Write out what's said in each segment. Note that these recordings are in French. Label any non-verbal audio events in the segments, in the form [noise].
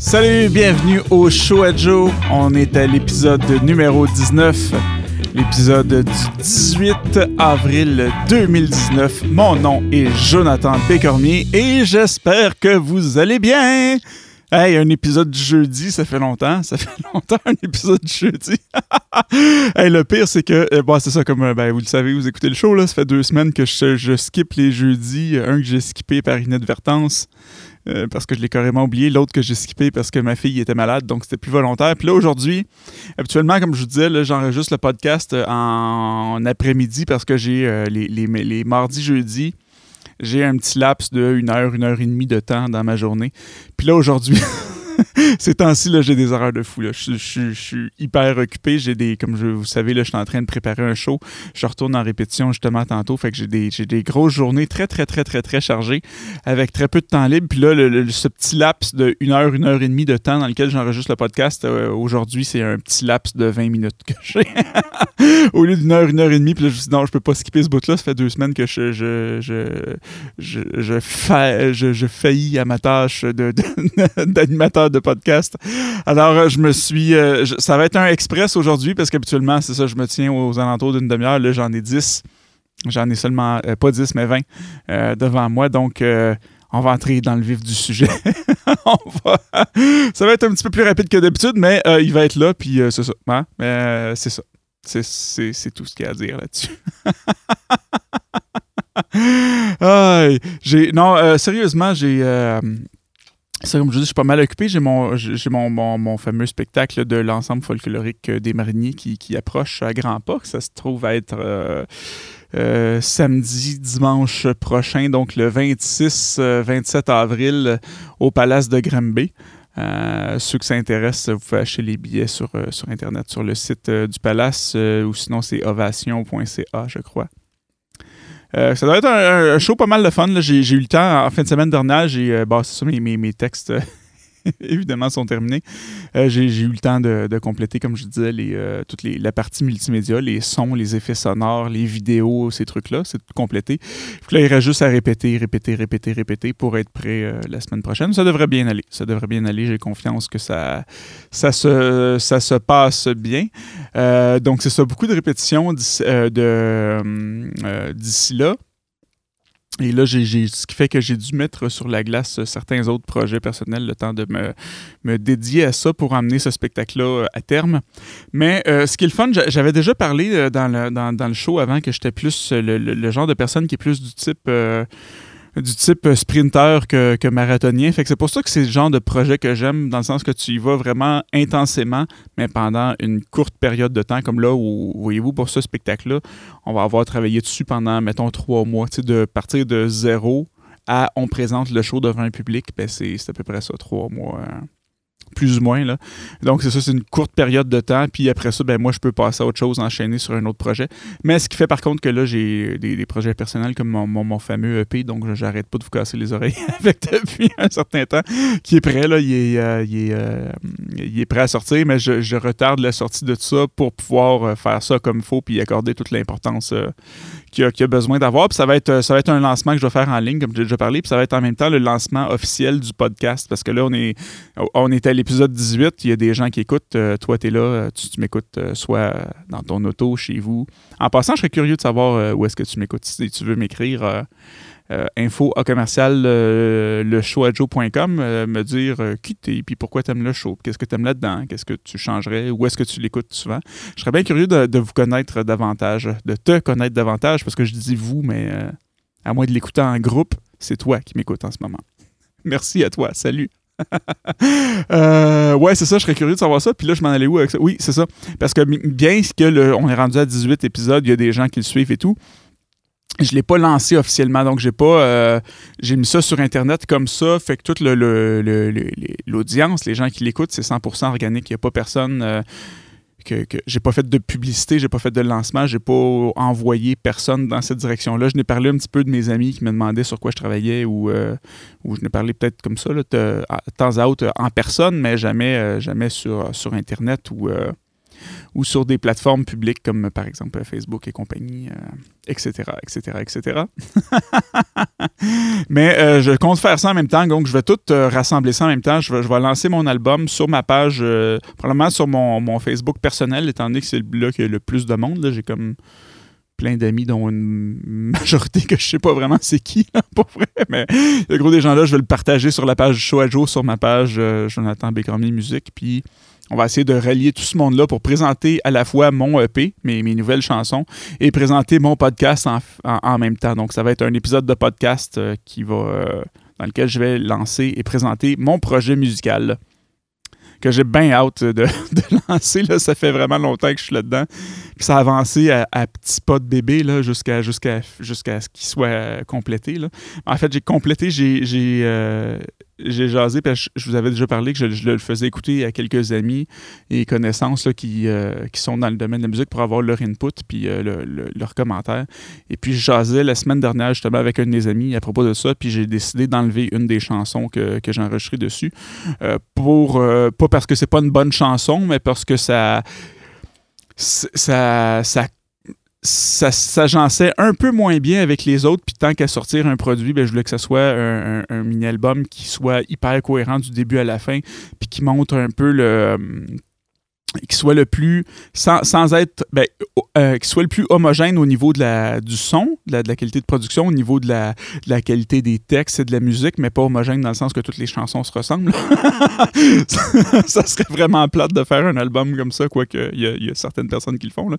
Salut, bienvenue au Show à Joe. On est à l'épisode numéro 19, l'épisode du 18 avril 2019. Mon nom est Jonathan Bécormier et j'espère que vous allez bien. Hey, un épisode du jeudi, ça fait longtemps. Ça fait [laughs] longtemps un épisode du jeudi. [laughs] hey, le pire, c'est que, euh, bon, c'est ça, comme euh, ben, vous le savez, vous écoutez le show, là, ça fait deux semaines que je, je skip les jeudis. Un que j'ai skippé par inadvertance. Euh, parce que je l'ai carrément oublié, l'autre que j'ai skippé parce que ma fille était malade, donc c'était plus volontaire. Puis là, aujourd'hui, habituellement, comme je vous disais, j'enregistre le podcast en, après-midi parce que j'ai les, les, les mardis, jeudis, j'ai un petit laps de une heure, une heure et demie de temps dans ma journée. Puis là, aujourd'hui, [laughs] [laughs] ces temps-ci, j'ai des horaires de fou. Là. Je, suis hyper occupé. J'ai des, comme je, vous savez, là, je suis en train de préparer un show. Je retourne en répétition justement tantôt. Fait que j'ai des, des grosses journées très, très, très, très, très chargées avec très peu de temps libre. Puis là, ce petit laps de une heure, une heure et demie de temps dans lequel j'enregistre le podcast, euh, aujourd'hui, c'est un petit laps de 20 minutes que j'ai. [laughs] Au lieu d'une heure, une heure et demie. Puis je me dit, non, je peux pas skipper ce bout-là. Ça fait deux semaines que je, je, je, je, je, je, faillis à ma tâche [laughs] d'animateur de podcast. Alors, euh, je me suis. Euh, ça va être un express aujourd'hui parce qu'habituellement, c'est ça, je me tiens aux alentours d'une demi-heure. Là, j'en ai 10. J'en ai seulement, euh, pas 10, mais 20 devant moi. Donc, on va entrer dans le vif du sujet. [laughs] Ça va être un petit peu plus rapide que d'habitude, mais il va être là, puis c'est ça. Hein? c'est ça. C'est tout ce qu'il y a à dire là-dessus. [laughs] non, sérieusement, j'ai comme je dis, je suis pas mal occupé. J'ai mon, j'ai mon, mon, fameux spectacle de l'ensemble folklorique des mariniers qui, approche à grands pas. Ça se trouve à être euh, euh, samedi, dimanche prochain, donc le 26-27 euh, avril au Palace de Granby. ceux qui s'intéressent, vous pouvez acheter les billets sur, sur Internet, sur le site du Palace, ou sinon c'est ovation.ca, je crois. Euh, ça doit être un, show pas mal de fun. J'ai eu le temps en fin de semaine dernière. J'ai, euh, bah, mes, mes, textes [laughs] évidemment sont terminés. Euh, j'ai, eu le temps de, compléter, comme je disais, les, toute les, la partie multimédia, les sons, les effets sonores, les vidéos, ces trucs-là. C'est tout complété. Puis là, il reste juste à répéter, répéter, répéter, répéter pour être prêt la semaine prochaine. Ça devrait bien aller. Ça devrait bien aller. J'ai confiance que ça, ça, se, ça se passe bien. donc, c'est ça, beaucoup de répétitions d'ici là. Et là, ce qui fait que j'ai dû mettre sur la glace certains autres projets personnels, le temps de me, me dédier à ça pour amener ce spectacle-là euh, à terme. Mais euh, ce qui est le fun, j'avais déjà parlé euh, dans le, dans, dans le show avant que j'étais plus le, genre de personne qui est plus du type du type sprinter que, que marathonien. Fait que c'est pour ça que c'est le genre de projet que j'aime, dans le sens que tu y vas vraiment intensément, mais pendant une courte période de temps, comme là où, voyez-vous, pour ce spectacle-là, on va avoir travaillé dessus pendant, mettons, trois mois. De partir de zéro à on présente le show devant un public, ben c'est à peu près ça, trois mois. Hein plus ou moins. Là. Donc, c'est ça, c'est une courte période de temps. Puis après ça, ben, moi, je peux passer à autre chose, enchaîner sur un autre projet. Mais ce qui fait par contre que là, j'ai des, projets personnels comme mon, fameux EP, donc j'arrête pas de vous casser les oreilles [laughs] avec depuis un certain temps, qui est prêt. Là, il, est, euh, euh, il, est, prêt à sortir, mais je, retarde la sortie de tout ça pour pouvoir euh, faire ça comme il faut puis accorder toute l'importance qu'il a, a, besoin d'avoir. Puis ça va, être, ça va être un lancement que je vais faire en ligne, comme j'ai déjà parlé. Puis ça va être en même temps le lancement officiel du podcast parce que là, on est, on est à l'épisode 18. Il y a des gens qui écoutent. Euh, toi, tu es là. Euh, tu, m'écoutes euh, soit dans ton auto, chez vous. En passant, je serais curieux de savoir où est-ce que tu m'écoutes. Si tu veux m'écrire. info à commercial le show me dire qui t'es puis pourquoi t'aimes le show qu'est-ce que t'aimes là-dedans qu'est-ce que tu changerais où est-ce que tu l'écoutes souvent je serais bien curieux de, vous connaître davantage de te connaître davantage parce que je dis vous mais à moins de l'écouter en groupe c'est toi qui m'écoutes en ce moment merci à toi salut [laughs] euh, ouais, c'est ça, je serais curieux de savoir ça. Puis là, je m'en allais où avec ça? Oui, c'est ça. Parce que bien que le, on est rendu à 18 épisodes, il y a des gens qui le suivent et tout. Je ne l'ai pas lancé officiellement, donc j'ai pas euh, j'ai mis ça sur Internet comme ça. Fait que toute l'audience, le, les gens qui l'écoutent, c'est 100% organique. Il n'y a pas personne. Euh, que, que j'ai pas fait de publicité, j'ai pas fait de lancement, j'ai pas envoyé personne dans cette direction-là. Je n'ai parlé un petit peu de mes amis qui me demandaient sur quoi je travaillais ou, euh, ou je n'ai parlé peut-être comme ça, là, de, temps à autre en personne, mais jamais, euh, jamais sur, sur Internet ou, euh, ou sur des plateformes publiques comme par exemple Facebook et compagnie, etc., etc., etc. Mais je compte faire ça en même temps, donc je vais tout rassembler ça en même temps. Je vais, lancer mon album sur ma page, probablement sur mon, Facebook personnel, étant donné que c'est là qu'il y a le plus de monde. J'ai comme plein d'amis, dont une [laughs] majorité que je sais pas vraiment c'est qui, pour vrai. Mais le gros des gens-là, je vais le partager sur la page Show sur ma page euh, Jonathan Bécramier Musique. Puis on va essayer de rallier tout ce monde-là pour présenter à la fois mon EP, mes, nouvelles chansons, et présenter mon podcast en, même temps. Donc, ça va être un épisode de podcast euh, qui va, euh, dans lequel je vais lancer et présenter mon projet musical que j'ai bien hâte de, [laughs] lancer. Là. Ça fait vraiment longtemps que je suis là-dedans. Puis ça a avancé à, petits pas de bébé jusqu'à ce qu'il soit complété. Là. En fait, j'ai complété, j'ai euh, j'ai jasé, parce que je vous avais déjà parlé que je, le faisais écouter à quelques amis et connaissances là, qui, euh, qui sont dans le domaine de la musique pour avoir leur input puis euh, le, leur commentaire. Et puis, je jasais la semaine dernière justement avec un de mes amis à propos de ça, puis j'ai décidé d'enlever une des chansons que, que j'ai enregistrées dessus. Euh, pour, pas parce que c'est pas une bonne chanson, mais parce que ça ça, ça ça s'agençait un peu moins bien avec les autres, puis tant qu'à sortir un produit, ben, je voulais que ce soit un mini-album qui soit hyper cohérent du début à la fin, puis qui montre un peu le qui soit le plus sans, sans être ben, euh, qui soit le plus homogène au niveau de la, du son, de la, qualité de production, au niveau de la, de la, qualité des textes et de la musique, mais pas homogène dans le sens que toutes les chansons se ressemblent. [laughs] ça serait vraiment plate de faire un album comme ça, quoique il y, y, a certaines personnes qui le font. Là.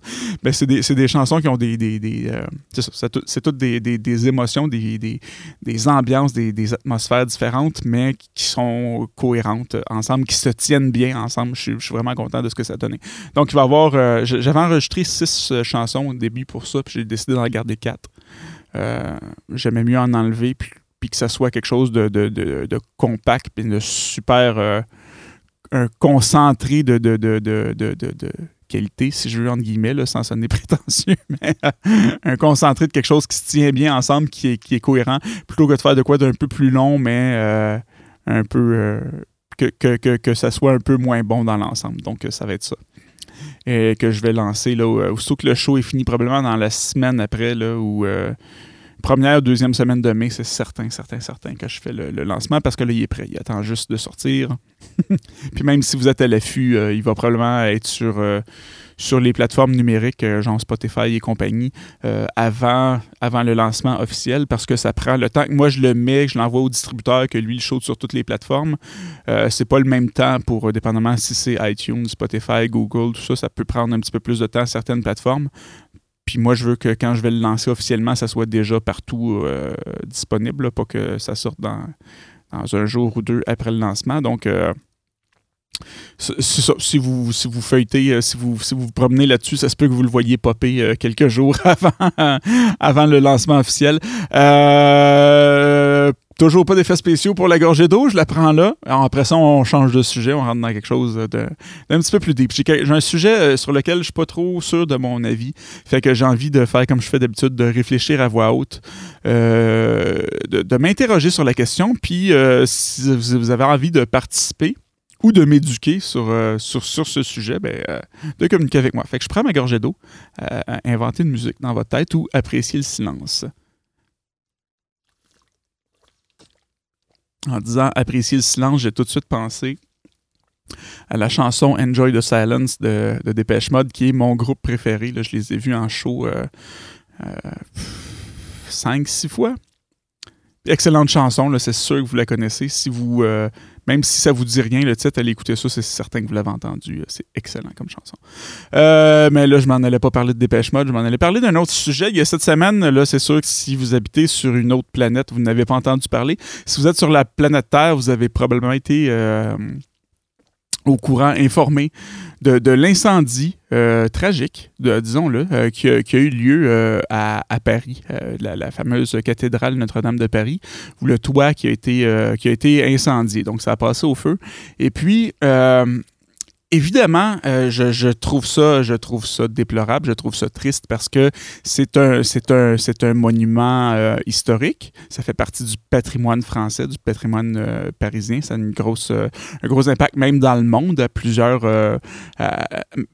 C'est des, des, chansons qui ont des. des, des euh, c'est toutes des, des, émotions, des, ambiances, des, atmosphères différentes, mais qui sont cohérentes ensemble, qui se tiennent bien ensemble. Je suis vraiment content de ce que ça donné. Donc, il va y avoir. Euh, j'avais enregistré six euh, chansons au début pour ça, puis j'ai décidé d'en garder quatre. Euh, j'aimais mieux en enlever, puis, que ça soit quelque chose de, compact, puis de super. un concentré de, qualité, si je veux, entre guillemets, sans sonner [laughs] prétentieux, mais un concentré de quelque chose qui se tient bien ensemble, qui est cohérent, plutôt que de faire de quoi d'un peu plus long, mais un peu que, que, que, ça soit un peu moins bon dans l'ensemble. Donc, ça va être ça. Et que je vais lancer, là, euh, aussitôt que le show est fini, probablement dans la semaine après, là, ou euh, première, deuxième semaine de mai, c'est certain, certain, certain que je fais le, lancement parce que là, il est prêt. Il attend juste de sortir. [laughs] Puis même si vous êtes à l'affût, euh, il va probablement être sur sur les plateformes numériques, euh, genre Spotify et compagnie, euh, avant, avant le lancement officiel, parce que ça prend le temps que moi je le mets, que je l'envoie au distributeur, que lui il shoot sur toutes les plateformes. Euh, c'est pas le même temps pour, dépendamment si c'est iTunes, Spotify, Google, tout ça, ça peut prendre un petit peu plus de temps certaines plateformes. Puis moi, je veux que quand je vais le lancer officiellement, ça soit déjà partout disponible, pas que ça sorte dans, dans, un jour ou deux après le lancement. Donc, si vous, si vous feuilletez, euh, si vous, si vous, vous promenez là-dessus, ça se peut que vous le voyez popper euh, quelques jours [laughs] avant, avant le lancement officiel. Euh, toujours pas d'effets spéciaux pour la gorgée d'eau, je la prends là. après ça, on change de sujet, on rentre dans quelque chose d'un petit peu plus deep. J'ai un sujet sur lequel je suis pas trop sûr de mon avis. Fait que j'ai envie de faire comme je fais d'habitude, de réfléchir à voix haute, de, de m'interroger sur la question. Puis si vous avez envie de participer, ou de m'éduquer sur, euh, sur, sur, ce sujet, ben, euh, de communiquer avec moi. Fait que je prends ma gorgée d'eau, euh, inventer une musique dans votre tête ou apprécier le silence. En disant apprécier le silence, j'ai tout de suite pensé à la chanson Enjoy the Silence de, de Dépêche Mode, qui est mon groupe préféré. Là, je les ai vus en show cinq, six fois. Excellente chanson, c'est sûr que vous la connaissez. Si vous, même si ça vous dit rien, le titre, allez écouter ça, c'est certain que vous l'avez entendu. C'est excellent comme chanson. Euh, mais là, je m'en allais pas parler de Dépêche Mode, je m'en allais parler d'un autre sujet. Il y a cette semaine, là, c'est sûr que si vous habitez sur une autre planète, vous n'avez pas entendu parler. Si vous êtes sur la planète Terre, vous avez probablement été euh, au courant, informé de, l'incendie euh, tragique, disons-le, euh, qui, a eu lieu euh, à, Paris, la, fameuse cathédrale Notre-Dame de Paris, où le toit qui a été, qui a été incendié. Donc, ça a passé au feu. Et puis, évidemment, euh, je, trouve ça, je trouve ça déplorable, je trouve ça triste parce que c'est un, c'est un, c'est un monument euh, historique. Ça fait partie du patrimoine français, du patrimoine euh, parisien. Ça a une grosse, un gros impact même dans le monde, à plusieurs,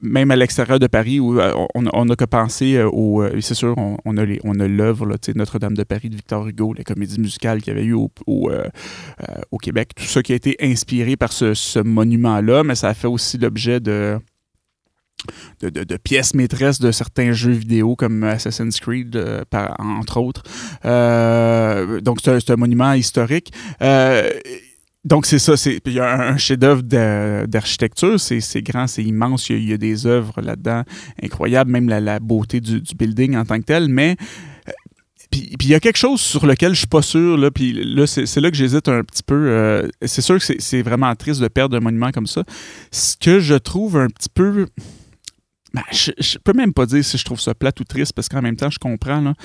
même à l'extérieur de Paris où on, on a que penser au, c'est sûr, on, a les, on a l'œuvre Notre-Dame de Paris de Victor Hugo, la comédie musicale qu'il y avait eu au, au, Québec, tout ça qui a été inspiré par ce, ce monument-là, mais ça a fait aussi l'objet de de, pièces maîtresses de certains jeux vidéo comme Assassin's Creed, euh, entre autres. Euh, donc, c'est un, monument historique. Euh, donc, c'est ça. Il y a un, chef-d'œuvre d'architecture. C'est grand, c'est immense. Il y, a, des œuvres là-dedans incroyables, même la, beauté du, du, building en tant que tel. Mais puis il y a quelque chose sur lequel je suis pas sûr, là, puis là, c'est là que j'hésite un petit peu. Euh, c'est sûr que c'est vraiment triste de perdre un monument comme ça. Ce que je trouve un petit peu. Ben, je, je, peux même pas dire si je trouve ça plate ou triste, parce qu'en même temps, je comprends. Là.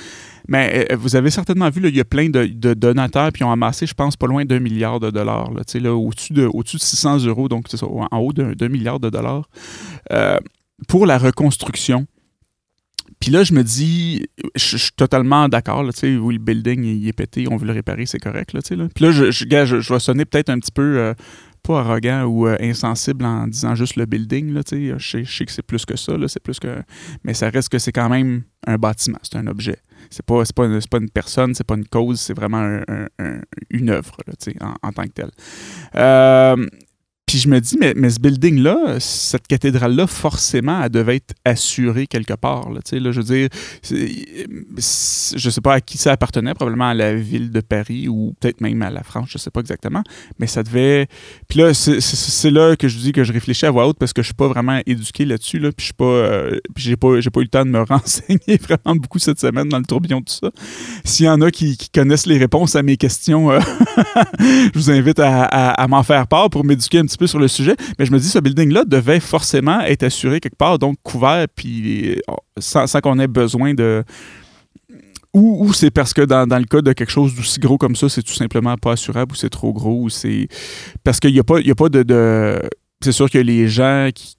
Mais euh, vous avez certainement vu, il y a plein de, donateurs qui ont amassé, je pense, pas loin d'un milliard de dollars. Là, là, au-dessus de, au de 600 euros, donc en haut d'un milliard de dollars, euh, pour la reconstruction puis là, je me dis, je, suis totalement d'accord, tu sais, oui, le building, il est pété, on veut le réparer, c'est correct, là, tu sais. Puis là, je, je, je, vais sonner peut-être un petit peu, euh, pas arrogant ou euh, insensible en disant juste le building, là, tu sais. Je, sais que c'est plus que ça, là, c'est plus que... Mais ça reste que c'est quand même un bâtiment, c'est un objet. C'est pas, pas, une, pas une personne, c'est pas une cause, c'est vraiment une œuvre, tu sais, en, en, tant que telle. Euh, puis je me dis, mais, mais ce building-là, cette cathédrale-là, forcément, elle devait être assurée quelque part. Là, là, je veux dire, je sais pas à qui ça appartenait, probablement à la ville de Paris ou peut-être même à la France, je sais pas exactement. Mais ça devait. Puis là, c'est là que je dis que je réfléchis à voix haute parce que je suis pas vraiment éduqué là-dessus. Là, puis je suis pas. Euh, j'ai pas, pas eu le temps de me [laughs] renseigner vraiment beaucoup cette semaine dans le tourbillon de tout ça. S'il y en a qui, connaissent les réponses à mes questions, euh, [laughs] je vous invite à m'en faire part pour m'éduquer un petit peu sur le sujet, mais je me dis, ce building-là devait forcément être assuré quelque part, donc couvert, puis euh, sans, qu'on ait besoin de. Ou, c'est parce que dans, le cas de quelque chose d'aussi gros comme ça, c'est tout simplement pas assurable ou c'est trop gros ou c'est. Parce qu'il n'y a pas, a pas de. C'est sûr que les gens qui,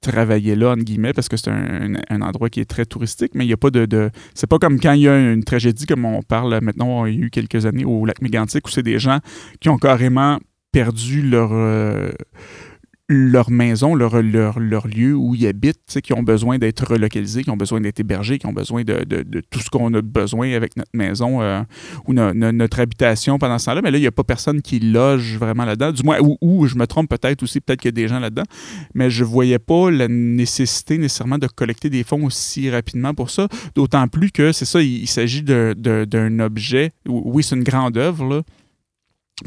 travaillaient là, entre guillemets, parce que c'est un, endroit qui est très touristique, mais il n'y a pas de. de c'est pas comme quand il y a une tragédie, comme on parle maintenant, il y a eu quelques années au lac Mégantic, où c'est des gens qui ont carrément perdu leur, euh, maison, leur, lieu où ils habitent, qui ont besoin d'être relocalisés, qui ont besoin d'être hébergés, qui ont besoin de, de, tout ce qu'on a besoin avec notre maison euh, ou notre habitation pendant ce temps-là. Mais là, il n'y a pas personne qui loge vraiment là-dedans. Du moins, ou, je me trompe peut-être aussi, peut-être qu'il y a des gens là-dedans, mais je ne voyais pas la nécessité nécessairement de collecter des fonds aussi rapidement pour ça. D'autant plus que c'est ça, il, il s'agit d'un objet. Oui, c'est une grande œuvre, là,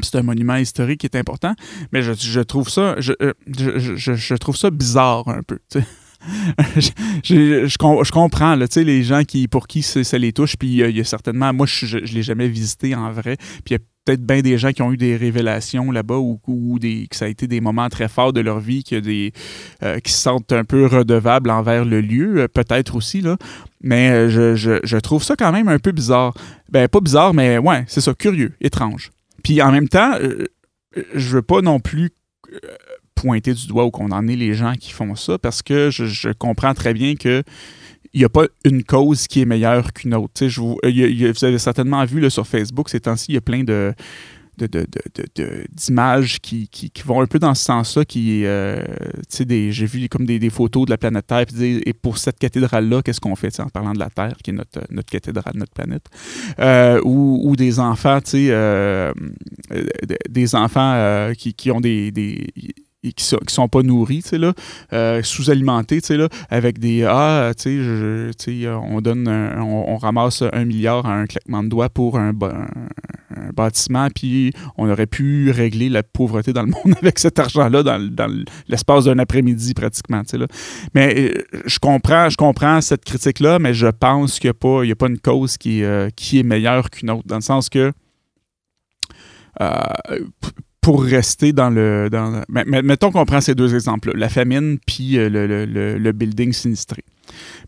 c'est un monument historique qui est important, mais je, trouve ça euh, je, trouve ça bizarre un peu. [laughs] je, comprends les gens qui, pour qui ça, les touche, puis il y, a certainement, moi je ne l'ai jamais visité en vrai, puis il y a peut-être bien des gens qui ont eu des révélations là-bas ou, des, que ça a été des moments très forts de leur vie, euh, qui se sentent un peu redevables envers le lieu, euh, peut-être aussi, là. mais je, je, trouve ça quand même un peu bizarre. Ben, pas bizarre, mais ouais, c'est ça, curieux, étrange. Puis en même temps, euh, je veux pas non plus euh, pointer du doigt ou condamner les gens qui font ça parce que je, comprends très bien que il n'y a pas une cause qui est meilleure qu'une autre. vous, vous avez certainement vu sur Facebook ces temps-ci, il y a plein de, d'images qui, qui, vont un peu dans ce sens-là. Qui, euh, j'ai vu comme des, photos de la planète Terre. et pour cette cathédrale-là, qu'est-ce qu'on fait en parlant de la Terre, qui est notre, notre cathédrale, notre planète euh, ou, ou, des enfants, euh, des enfants qui, qui, ont des, des qui sont, sont pas nourris, euh, sous-alimentés, avec des Ah, tu sais, on donne, on, ramasse un milliard à un claquement de doigts pour un, bâtiment, puis on aurait pu régler la pauvreté dans le monde [laughs] avec cet argent-là dans, l'espace d'un après-midi, pratiquement, là. Mais euh, je comprends, je comprends cette critique-là, mais je pense qu'il n'y a, pas, a pas une cause euh, qui est meilleure qu'une autre, dans le sens que pour rester dans le. Mettons qu'on prend ces deux exemples la famine puis euh, le, building sinistré.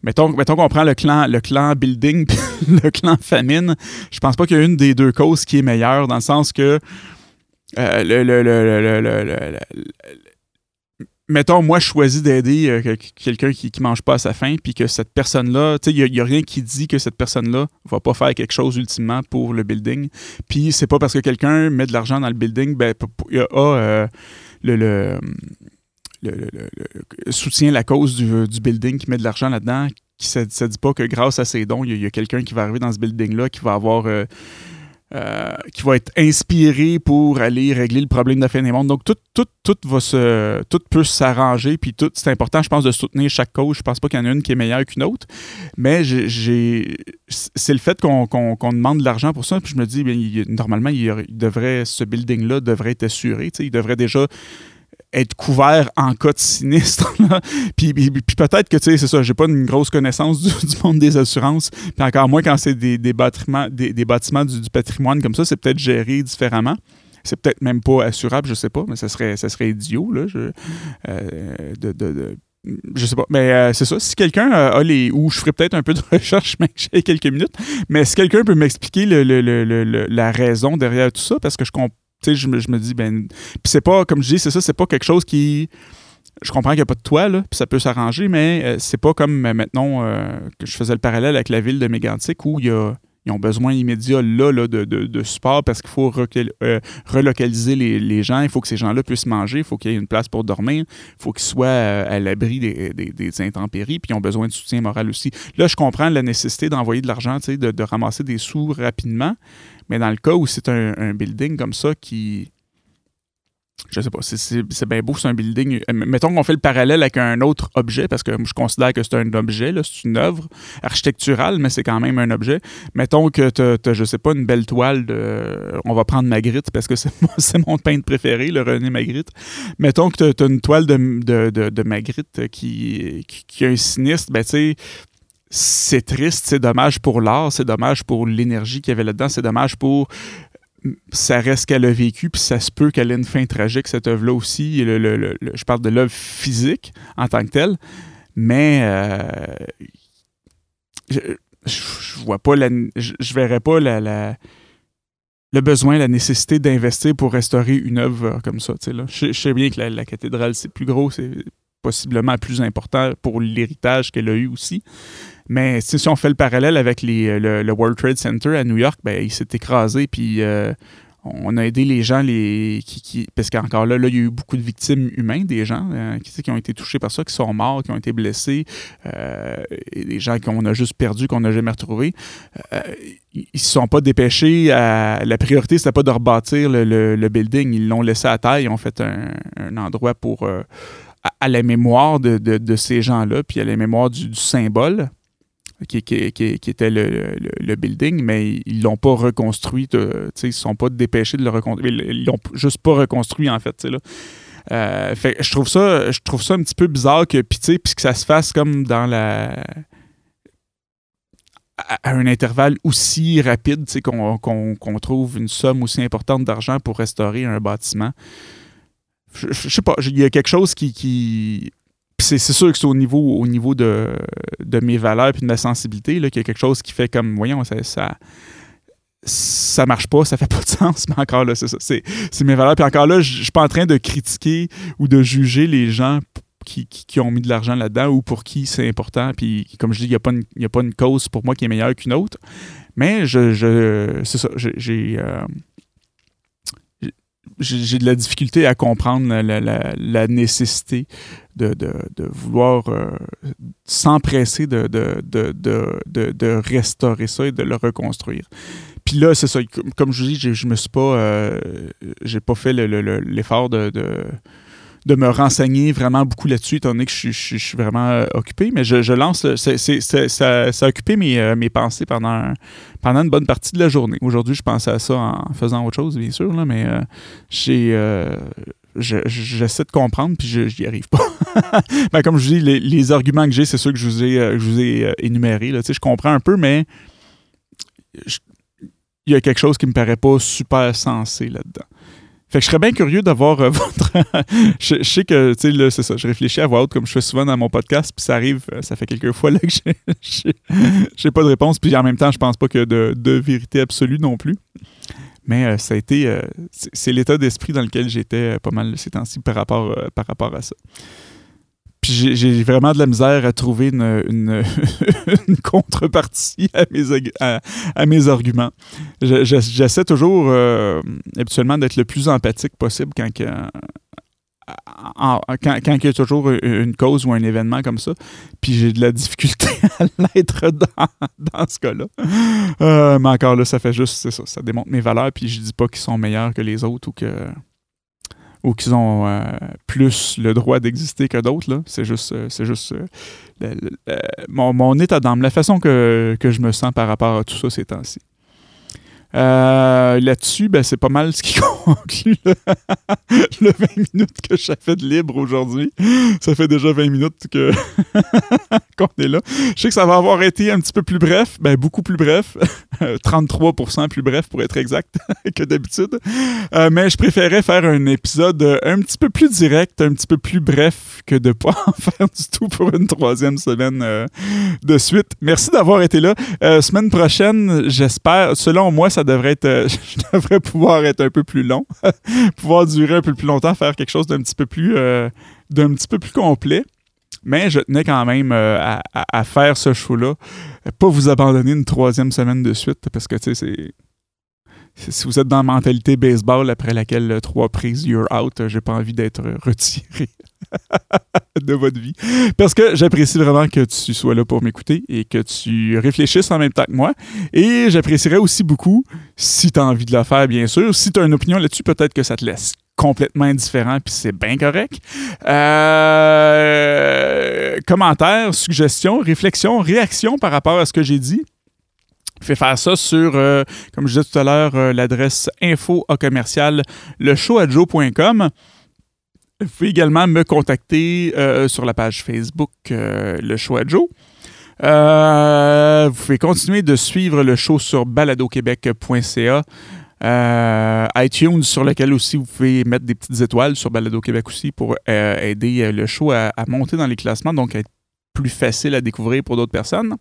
Mettons, mettons qu'on prend le clan, le clan building [laughs] puis le clan famine. Je pense pas qu'il y a une des deux causes qui est meilleure, dans le sens que euh, le, mettons, moi, je choisis d'aider euh, quelqu'un qui ne mange pas à sa faim, puis que cette personne-là, tu sais, il n'y a, rien qui dit que cette personne-là va pas faire quelque chose ultimement pour le building. Puis c'est pas parce que quelqu'un met de l'argent dans le building, ben, il a euh, le, le, soutient la cause du, building qui met de l'argent là-dedans, qui ne dit pas que grâce à ses dons, il y a, quelqu'un qui va arriver dans ce building-là qui va avoir. Euh, euh, qui va être inspiré pour aller régler le problème de la fin des mondes. Donc, tout, tout, tout, va se, tout peut s'arranger, puis tout, c'est important, je pense, de soutenir chaque cause. Je pense pas qu'il y en a une qui est meilleure qu'une autre, mais c'est le fait qu'on, demande de l'argent pour ça, puis je me dis, normalement, il, devrait, ce building-là devrait être assuré, il devrait déjà être couvert en cas de sinistre. [laughs] puis, peut-être que, tu sais, c'est ça, j'ai pas une grosse connaissance [laughs] du, monde des assurances. Puis encore moins quand c'est des, bâtiments, des, bâtiments du, patrimoine comme ça, c'est peut-être géré différemment. C'est peut-être même pas assurable, je sais pas, mais ça serait, ça serait idiot, là. Je, euh, je sais pas. Mais euh, c'est ça. Si quelqu'un a les. Ou je ferai peut-être un peu de [laughs] recherche, mais j'ai quelques minutes. Mais si quelqu'un peut m'expliquer la raison derrière tout ça, parce que je comprends je me, je me dis, ben. Puis c'est pas, comme je dis, c'est ça, c'est pas quelque chose qui. Je comprends qu'il n'y a pas de toit, là, puis ça peut s'arranger, mais euh, c'est pas comme euh, maintenant euh, que je faisais le parallèle avec la ville de Mégantic où il y a ils ont besoin immédiat là, là de, de, support parce qu'il faut relocaliser les, gens. Il faut que ces gens-là puissent manger. Il faut qu'il y ait une place pour dormir. Il faut qu'ils soient à l'abri des, des, intempéries. Puis ils ont besoin de soutien moral aussi. Là, je comprends la nécessité d'envoyer de l'argent, de, de ramasser des sous rapidement. Mais dans le cas où c'est un, building comme ça qui. Je sais pas, c'est bien beau, c'est un building. Euh, mettons qu'on fait le parallèle avec un autre objet, parce que je considère que c'est un objet, c'est une œuvre architecturale, mais c'est quand même un objet. Mettons que tu as, je sais pas, une belle toile de. On va prendre Magritte, parce que c'est mon [laughs] peintre préféré, le René Magritte. Mettons que tu as, une toile de, Magritte qui, qui, qui, a un sinistre, ben tu sais c'est triste, c'est dommage pour l'art, c'est dommage pour l'énergie qu'il y avait là-dedans, c'est dommage pour ça reste qu'elle a vécu, puis ça se peut qu'elle ait une fin tragique, cette œuvre-là aussi. je parle de l'œuvre physique en tant que telle, mais euh, je, je, vois pas la, je, verrais pas la, le besoin, la nécessité d'investir pour restaurer une œuvre comme ça. Là. Je, sais bien que la, la cathédrale, c'est plus gros, c'est possiblement plus important pour l'héritage qu'elle a eu aussi. Mais si on fait le parallèle avec les, le, World Trade Center à New York, ben, il s'est écrasé, puis euh, on a aidé les gens, les, qui, parce qu'encore là, là, il y a eu beaucoup de victimes humaines, des gens euh, qui, qui, ont été touchés par ça, qui sont morts, qui ont été blessés, euh, des gens qu'on a juste perdus, qu'on n'a jamais retrouvés. ils ne se sont pas dépêchés. La priorité, c'était pas de rebâtir le, building. Ils l'ont laissé à terre. Ils ont fait un, endroit pour à, la mémoire de, ces gens-là, puis à la mémoire du symbole qui, était le, building, mais ils l'ont pas reconstruit. Ils ne sont pas dépêchés de le reconstruire. Ils l'ont juste pas reconstruit, en fait. Euh, je trouve ça je trouve ça un petit peu bizarre que puis que ça se fasse comme dans la à un intervalle aussi rapide qu'on trouve une somme aussi importante d'argent pour restaurer un bâtiment je, je sais pas il y a quelque chose qui c'est sûr que c'est au niveau, au niveau de, mes valeurs et de ma sensibilité qu'il y a quelque chose qui fait comme, voyons, ça, ça, marche pas, ça fait pas de sens, mais encore là, c'est ça. C'est mes valeurs. Puis encore là, je suis pas en train de critiquer ou de juger les gens qui, ont mis de l'argent là-dedans ou pour qui c'est important. Puis comme je dis, il n'y a, pas une, a pas une cause pour moi qui est meilleure qu'une autre. Mais je, je c'est ça, j'ai. Euh, j'ai de la difficulté à comprendre la, nécessité de, vouloir euh, s'empresser de, de, restaurer ça et de le reconstruire. Puis là, c'est ça, comme je vous dis, je me suis pas, euh, j'ai pas fait l'effort de de me renseigner vraiment beaucoup là-dessus, étant donné que je, suis vraiment euh, occupé. Mais je, lance, ça, a occupé mes, mes pensées pendant, pendant une bonne partie de la journée. Aujourd'hui, je pensais à ça en faisant autre chose, bien sûr, là, mais j'ai. J'essaie de comprendre, puis je n'y arrive pas. [laughs] Ben, comme je dis, les, arguments que j'ai, c'est ceux que je vous ai, je vous ai énumérés. Là. Je comprends un peu, mais il y a quelque chose qui me paraît pas super sensé là-dedans. Fait que je serais bien curieux d'avoir euh, [laughs] votre. je, sais que, tu sais, c'est ça. Je réfléchis à voix haute comme je fais souvent dans mon podcast, puis ça arrive, euh, ça fait quelques fois là que j'ai [laughs] pas de réponse, puis en même temps, je pense pas que de, de vérité absolue non plus. Mais ça a été. c'est l'état d'esprit dans lequel j'étais pas mal ces temps-ci par rapport, par rapport à ça. Puis j'ai vraiment de la misère à trouver une, une, [laughs] contrepartie à mes, à, mes arguments. J'essaie toujours habituellement d'être le plus empathique possible quand, quand, il y a toujours une cause ou un événement comme ça, puis j'ai de la difficulté [laughs] à l'être dans, dans, ce cas-là. Euh, mais encore là, ça fait juste, ça, ça démontre mes valeurs, puis je dis pas qu'ils sont meilleurs que les autres ou que ou qu'ils ont euh, plus le droit d'exister que d'autres. C'est juste, euh, juste mon, mon, état d'âme, la façon que, que, je me sens par rapport à tout ça ces temps-ci. Euh, là-dessus, ben, c'est pas mal ce qui [laughs] conclut le, 20 minutes que fait de libre aujourd'hui. Ça fait déjà 20 minutes que [laughs] [laughs] qu'on est là. Je sais que ça va avoir été un petit peu plus bref, ben, beaucoup plus bref, [laughs] 33% plus bref pour être exact [laughs] que d'habitude. Euh, mais je préférais faire un épisode un petit peu plus direct, un petit peu plus bref que de pas en faire du tout pour une troisième semaine euh, de suite. Merci d'avoir été là. semaine prochaine, j'espère, selon moi, ça devrait être, euh, je devrais pouvoir être un peu plus long, pouvoir durer un peu plus longtemps, faire quelque chose d'un petit peu plus, euh, d'un petit peu plus complet. Mais je tenais quand même euh, à, faire ce show-là. Pas vous abandonner une troisième semaine de suite, parce que, tu sais, c'est si vous êtes dans la mentalité baseball après laquelle trois prises, you're out, j'ai pas envie d'être retiré [laughs] de votre vie. Parce que j'apprécie vraiment que tu sois là pour m'écouter et que tu réfléchisses en même temps que moi. Et j'apprécierais aussi beaucoup, si tu as envie de le faire, bien sûr, si tu as une opinion là-dessus, peut-être que ça te laisse complètement indifférent, puis c'est bien correct. Euh, commentaires, suggestions, réflexions, réactions par rapport à ce que j'ai dit? Fais faire ça sur, euh, comme je disais tout à l'heure, euh, l'adresse info à commercial. Vous pouvez également me contacter sur la page Facebook Le Show à Joe. vous pouvez continuer de suivre le show sur baladoquebec.ca. iTunes sur lequel aussi vous pouvez mettre des petites étoiles sur Balado Québec aussi pour aider le show à, à, monter dans les classements, donc être plus facile à découvrir pour d'autres personnes.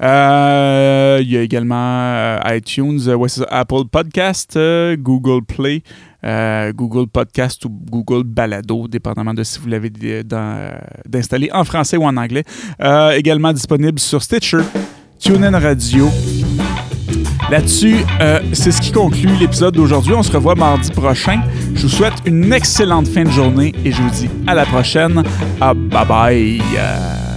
Euh, il y a également euh, iTunes, euh, Apple Podcast, Google Play, Google Podcast ou Google Balado, dépendamment de si vous l'avez d'installer en français ou en anglais. également disponible sur Stitcher, TuneIn Radio. Là-dessus, c'est ce qui conclut l'épisode d'aujourd'hui. On se revoit mardi prochain. Je vous souhaite une excellente fin de journée et je vous dis à la prochaine. Ah, bye bye.